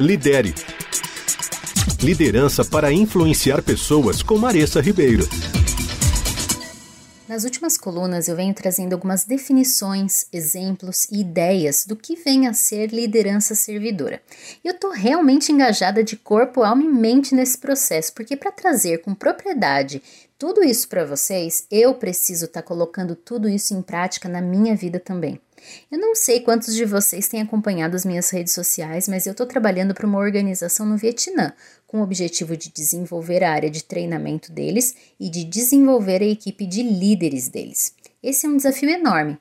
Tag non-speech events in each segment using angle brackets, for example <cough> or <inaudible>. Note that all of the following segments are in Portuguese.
Lidere. Liderança para influenciar pessoas com Maressa Ribeiro. Nas últimas colunas eu venho trazendo algumas definições, exemplos e ideias do que vem a ser liderança servidora. E eu estou realmente engajada de corpo, alma e mente nesse processo, porque para trazer com propriedade tudo isso para vocês, eu preciso estar tá colocando tudo isso em prática na minha vida também. Eu não sei quantos de vocês têm acompanhado as minhas redes sociais, mas eu estou trabalhando para uma organização no Vietnã, com o objetivo de desenvolver a área de treinamento deles e de desenvolver a equipe de líderes deles. Esse é um desafio enorme.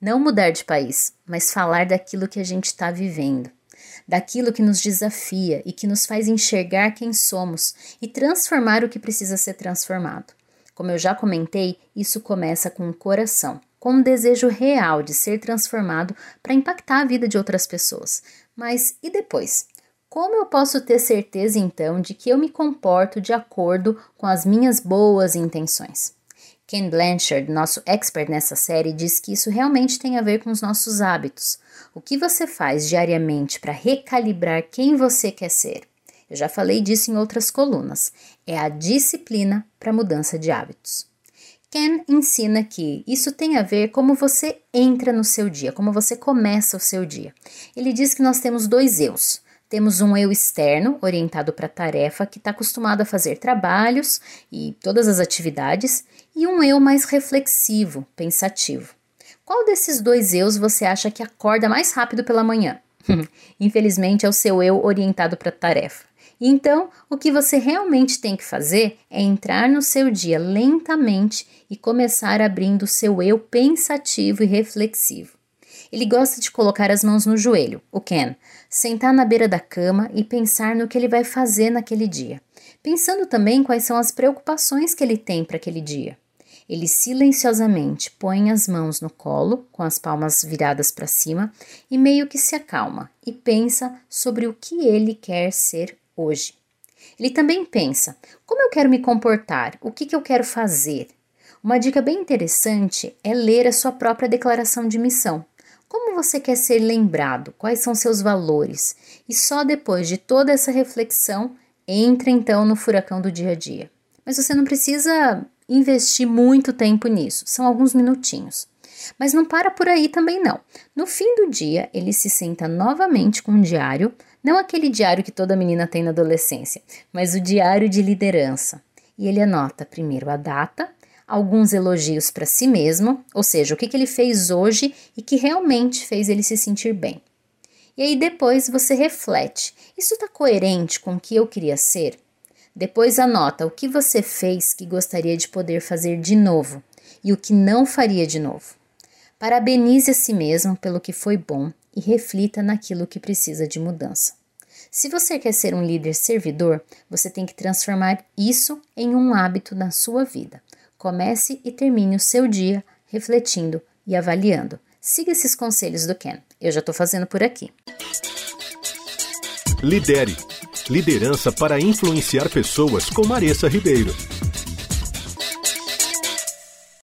Não mudar de país, mas falar daquilo que a gente está vivendo, daquilo que nos desafia e que nos faz enxergar quem somos e transformar o que precisa ser transformado. Como eu já comentei, isso começa com o coração com um desejo real de ser transformado para impactar a vida de outras pessoas. Mas e depois? Como eu posso ter certeza então de que eu me comporto de acordo com as minhas boas intenções? Ken Blanchard, nosso expert nessa série, diz que isso realmente tem a ver com os nossos hábitos. O que você faz diariamente para recalibrar quem você quer ser? Eu já falei disso em outras colunas. É a disciplina para mudança de hábitos. Ken ensina que isso tem a ver como você entra no seu dia, como você começa o seu dia. Ele diz que nós temos dois eus. Temos um eu externo, orientado para a tarefa, que está acostumado a fazer trabalhos e todas as atividades, e um eu mais reflexivo, pensativo. Qual desses dois eus você acha que acorda mais rápido pela manhã? <laughs> Infelizmente é o seu eu orientado para a tarefa. Então, o que você realmente tem que fazer é entrar no seu dia lentamente e começar abrindo o seu eu pensativo e reflexivo. Ele gosta de colocar as mãos no joelho, o Ken, sentar na beira da cama e pensar no que ele vai fazer naquele dia, pensando também quais são as preocupações que ele tem para aquele dia. Ele silenciosamente põe as mãos no colo, com as palmas viradas para cima, e meio que se acalma e pensa sobre o que ele quer ser hoje. Ele também pensa: como eu quero me comportar? O que, que eu quero fazer? Uma dica bem interessante é ler a sua própria declaração de missão. Como você quer ser lembrado? Quais são seus valores? E só depois de toda essa reflexão, entra então no furacão do dia a dia. Mas você não precisa investir muito tempo nisso, são alguns minutinhos. Mas não para por aí também não. No fim do dia, ele se senta novamente com um diário, não aquele diário que toda menina tem na adolescência, mas o diário de liderança. E ele anota primeiro a data, alguns elogios para si mesmo, ou seja, o que, que ele fez hoje e que realmente fez ele se sentir bem. E aí depois você reflete: isso está coerente com o que eu queria ser? Depois anota o que você fez que gostaria de poder fazer de novo e o que não faria de novo. Parabenize a si mesmo pelo que foi bom e reflita naquilo que precisa de mudança. Se você quer ser um líder servidor, você tem que transformar isso em um hábito na sua vida. Comece e termine o seu dia refletindo e avaliando. Siga esses conselhos do Ken. Eu já estou fazendo por aqui. Lidere. Liderança para influenciar pessoas com Maressa Ribeiro.